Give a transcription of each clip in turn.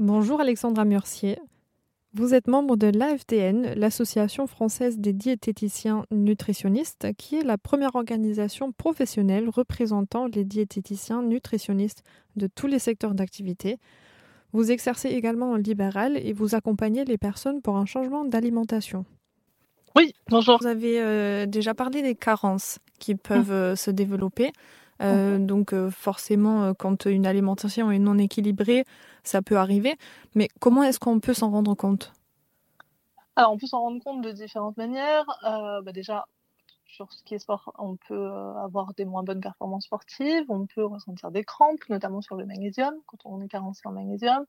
Bonjour Alexandra Murcier. Vous êtes membre de l'AFTN, l'Association française des diététiciens nutritionnistes, qui est la première organisation professionnelle représentant les diététiciens nutritionnistes de tous les secteurs d'activité. Vous exercez également en libéral et vous accompagnez les personnes pour un changement d'alimentation. Oui, bonjour. Vous avez euh, déjà parlé des carences qui peuvent euh, se développer. Euh, donc forcément, quand une alimentation est non équilibrée, ça peut arriver. Mais comment est-ce qu'on peut s'en rendre compte? Alors, on peut s'en rendre compte de différentes manières. Bah, déjà, sur ce qui est sport, on peut avoir des moins bonnes performances sportives, on peut ressentir des crampes, notamment sur le magnésium, quand on est carencé en magnésium.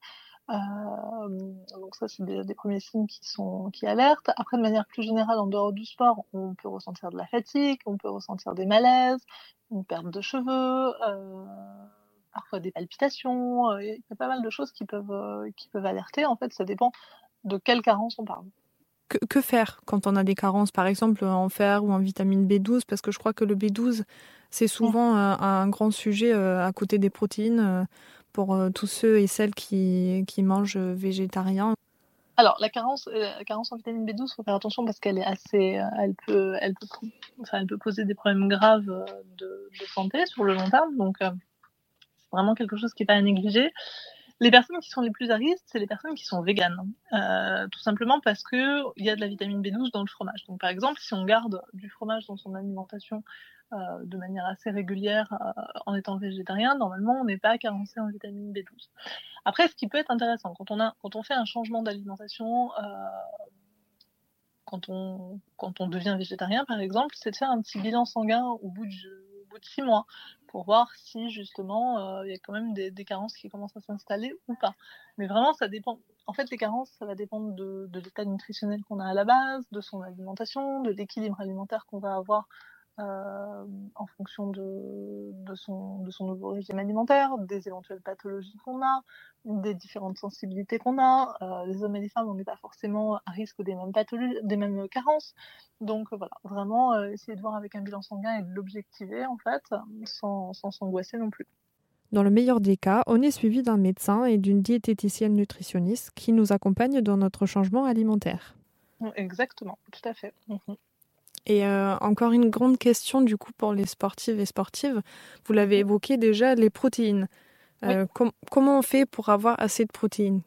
donc ça, c'est des, premiers signes qui sont qui alertent. Après, de manière plus générale, en dehors du sport, on peut ressentir de la fatigue, on peut ressentir des malaises, une perte de cheveux, parfois des palpitations. Il y a pas mal de choses qui peuvent qui peuvent alerter. En fait, ça dépend de quelle carence on parle que, faire quand on a des carences, par exemple en fer ou en vitamine B12 Parce que je crois que le B12, c'est souvent un, grand sujet euh, à côté des protéines euh, pour euh, tous ceux et celles qui, qui mangent végétarien. Alors, la carence, la carence en vitamine B12, il faut faire attention parce qu'elle est assez, elle peut, elle peut, enfin, elle peut poser des problèmes graves de, de santé sur le long terme. Donc, c'est vraiment quelque chose qui n'est pas à négliger. Les personnes qui sont les plus à risque, c'est les personnes qui sont véganes. Euh, tout simplement parce qu'il y a de la vitamine B12 dans le fromage. Donc, par exemple, si on garde du fromage dans son alimentation euh, de manière assez régulière euh, en étant végétarien, normalement, on n'est pas carencé en vitamine B12. Après, ce qui peut être intéressant, quand on, fait un changement d'alimentation, quand, on, devient végétarien, par exemple, c'est de faire un petit bilan sanguin au bout de six mois pour voir si justement euh, il y a quand même des, carences qui commencent à s'installer ou pas. Mais vraiment, ça dépend. En fait, les carences, ça va dépendre de l'état nutritionnel qu'on a à la base, de son alimentation, de l'équilibre alimentaire qu'on va avoir euh, en fonction de, de, son, de son nouveau régime alimentaire, des éventuelles pathologies qu'on a, des différentes sensibilités qu'on a. Euh, les hommes et les femmes, on n'est pas forcément à risque des mêmes pathologies, des mêmes carences. Donc voilà, vraiment essayer de voir avec un bilan sanguin et de l'objectiver en fait, sans s'angoisser non plus. Dans le meilleur des cas, on est suivi d'un médecin et d'une diététicienne nutritionniste qui nous accompagne dans notre changement alimentaire. Exactement, tout à fait. Mhm. Et euh, encore une grande question du coup pour les sportives et sportives. Vous l'avez évoqué déjà, les protéines. Euh, comment on fait pour avoir assez de protéines?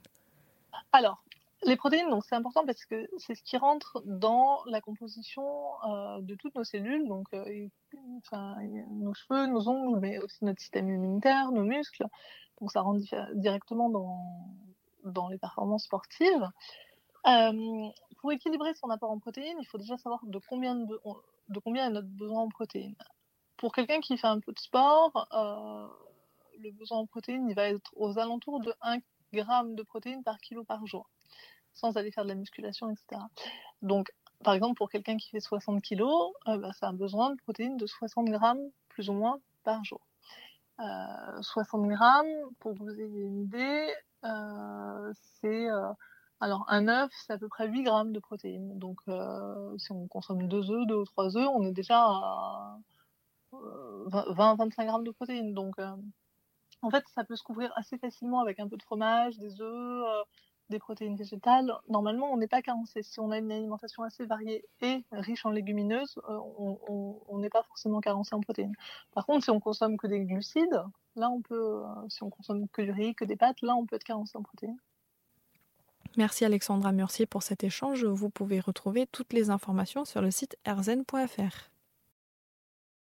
Alors, les protéines, donc c'est important parce que c'est ce qui rentre dans la composition euh, de toutes nos cellules, donc nos cheveux, nos ongles, mais aussi notre système immunitaire, nos muscles. Donc ça rentre directement dans, dans les performances sportives pour équilibrer son apport en protéines, il faut déjà savoir de combien, de, combien est notre besoin en protéines. Pour quelqu'un qui fait un peu de sport, euh, le besoin en protéines, il va être aux alentours de 1 g de protéines par kilo par jour, sans aller faire de la musculation, etc. Donc, par exemple, pour quelqu'un qui fait 60 kg, euh, bah, besoin de protéines de 60 grammes, plus ou moins, par jour. 60 euh, grammes, pour que vous ayez une idée, c'est alors, un œuf, c'est à peu près 8 grammes de protéines. Donc, euh, si on consomme 2 œufs, 2 ou 3 œufs, on est déjà à 20-25 euh, grammes de protéines. Donc, euh, en fait, ça peut se couvrir assez facilement avec un peu de fromage, des œufs, des protéines végétales. Normalement, on n'est pas carencé. Si on a une alimentation assez variée et riche en légumineuses, on n'est pas forcément carencé en protéines. Par contre, si on consomme que des glucides, là, on peut, si on consomme que du riz, que des pâtes, là, on peut être carencé en protéines. Merci Alexandra Murcier pour cet échange. Vous pouvez retrouver toutes les informations sur le site erzen.fr.